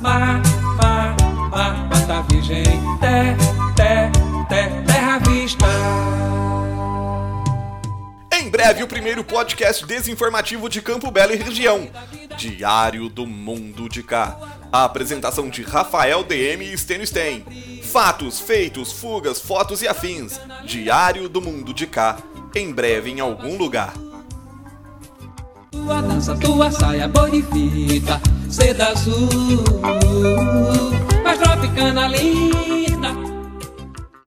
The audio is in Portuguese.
mar, mar, mar, mata virgem, té, té, té, terra vista. Em breve, o primeiro podcast desinformativo de Campo Belo e região. Diário do Mundo de Cá. A apresentação de Rafael DM e Stênio Sten. Fatos, feitos, fugas, fotos e afins. Diário do Mundo de Cá. Em breve, em algum lugar. Tua dança, tua saia, fita, seda azul, mas tropicana linda.